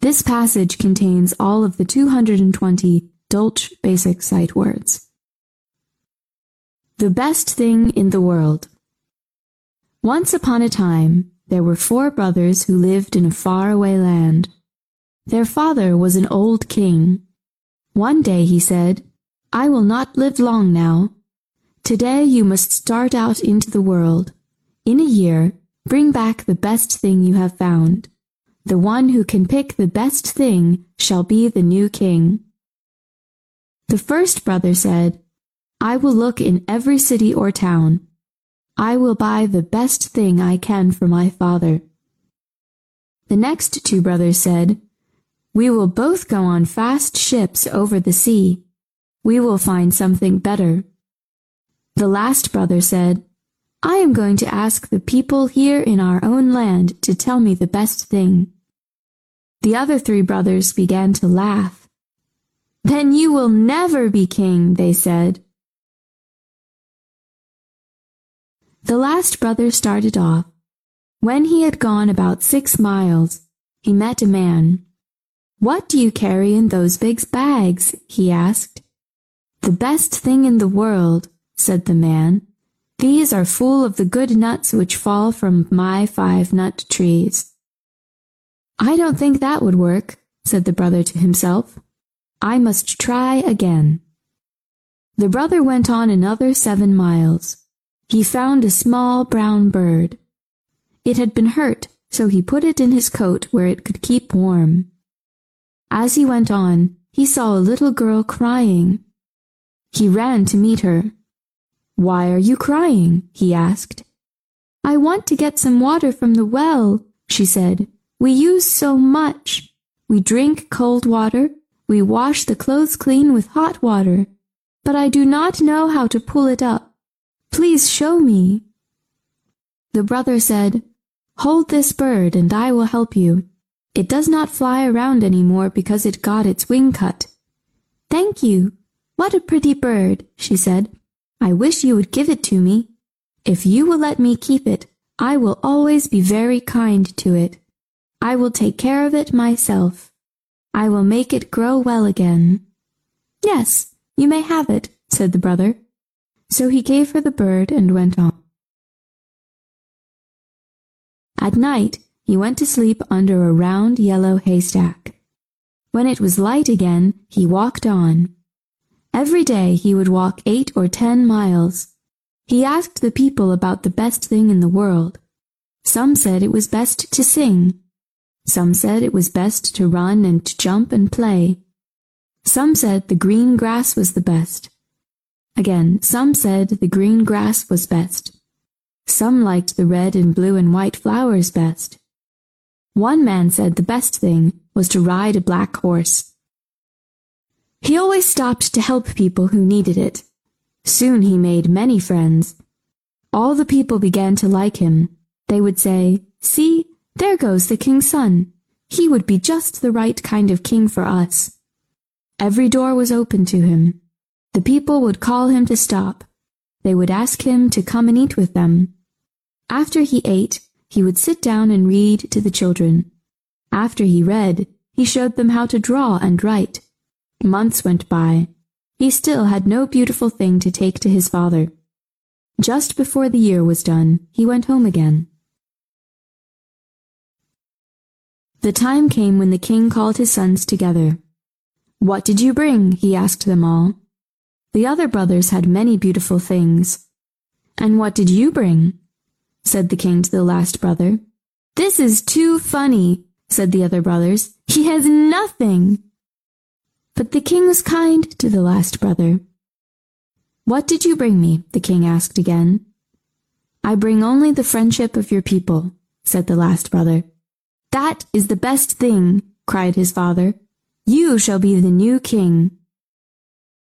This passage contains all of the 220 Dolch basic sight words. The best thing in the world. Once upon a time, there were four brothers who lived in a faraway land. Their father was an old king. One day he said, I will not live long now. Today you must start out into the world. In a year, bring back the best thing you have found. The one who can pick the best thing shall be the new king. The first brother said, I will look in every city or town. I will buy the best thing I can for my father. The next two brothers said, We will both go on fast ships over the sea. We will find something better. The last brother said, I am going to ask the people here in our own land to tell me the best thing. The other three brothers began to laugh. Then you will never be king, they said. The last brother started off. When he had gone about six miles, he met a man. What do you carry in those big bags? he asked. The best thing in the world, said the man. These are full of the good nuts which fall from my five nut trees. I don't think that would work, said the brother to himself. I must try again. The brother went on another seven miles. He found a small brown bird. It had been hurt, so he put it in his coat where it could keep warm. As he went on, he saw a little girl crying. He ran to meet her. Why are you crying? he asked. I want to get some water from the well, she said. We use so much. We drink cold water. We wash the clothes clean with hot water. But I do not know how to pull it up. Please show me. The brother said, Hold this bird and I will help you. It does not fly around any more because it got its wing cut. Thank you. What a pretty bird, she said. I wish you would give it to me. If you will let me keep it, I will always be very kind to it. I will take care of it myself. I will make it grow well again. Yes, you may have it, said the brother. So he gave her the bird and went on. At night, he went to sleep under a round yellow haystack. When it was light again, he walked on. Every day he would walk eight or ten miles. He asked the people about the best thing in the world. Some said it was best to sing. Some said it was best to run and to jump and play. Some said the green grass was the best. Again, some said the green grass was best. Some liked the red and blue and white flowers best. One man said the best thing was to ride a black horse. He always stopped to help people who needed it. Soon he made many friends. All the people began to like him. They would say, See, there goes the king's son. He would be just the right kind of king for us. Every door was open to him. The people would call him to stop. They would ask him to come and eat with them. After he ate, he would sit down and read to the children. After he read, he showed them how to draw and write. Months went by. He still had no beautiful thing to take to his father. Just before the year was done, he went home again. The time came when the king called his sons together. What did you bring? he asked them all. The other brothers had many beautiful things. And what did you bring? said the king to the last brother. This is too funny, said the other brothers. He has nothing. But the king was kind to the last brother. What did you bring me? the king asked again. I bring only the friendship of your people, said the last brother. That is the best thing, cried his father. You shall be the new king.